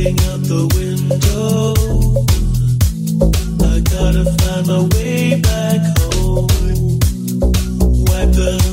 looking out the window. I gotta find my way back home. Wipe the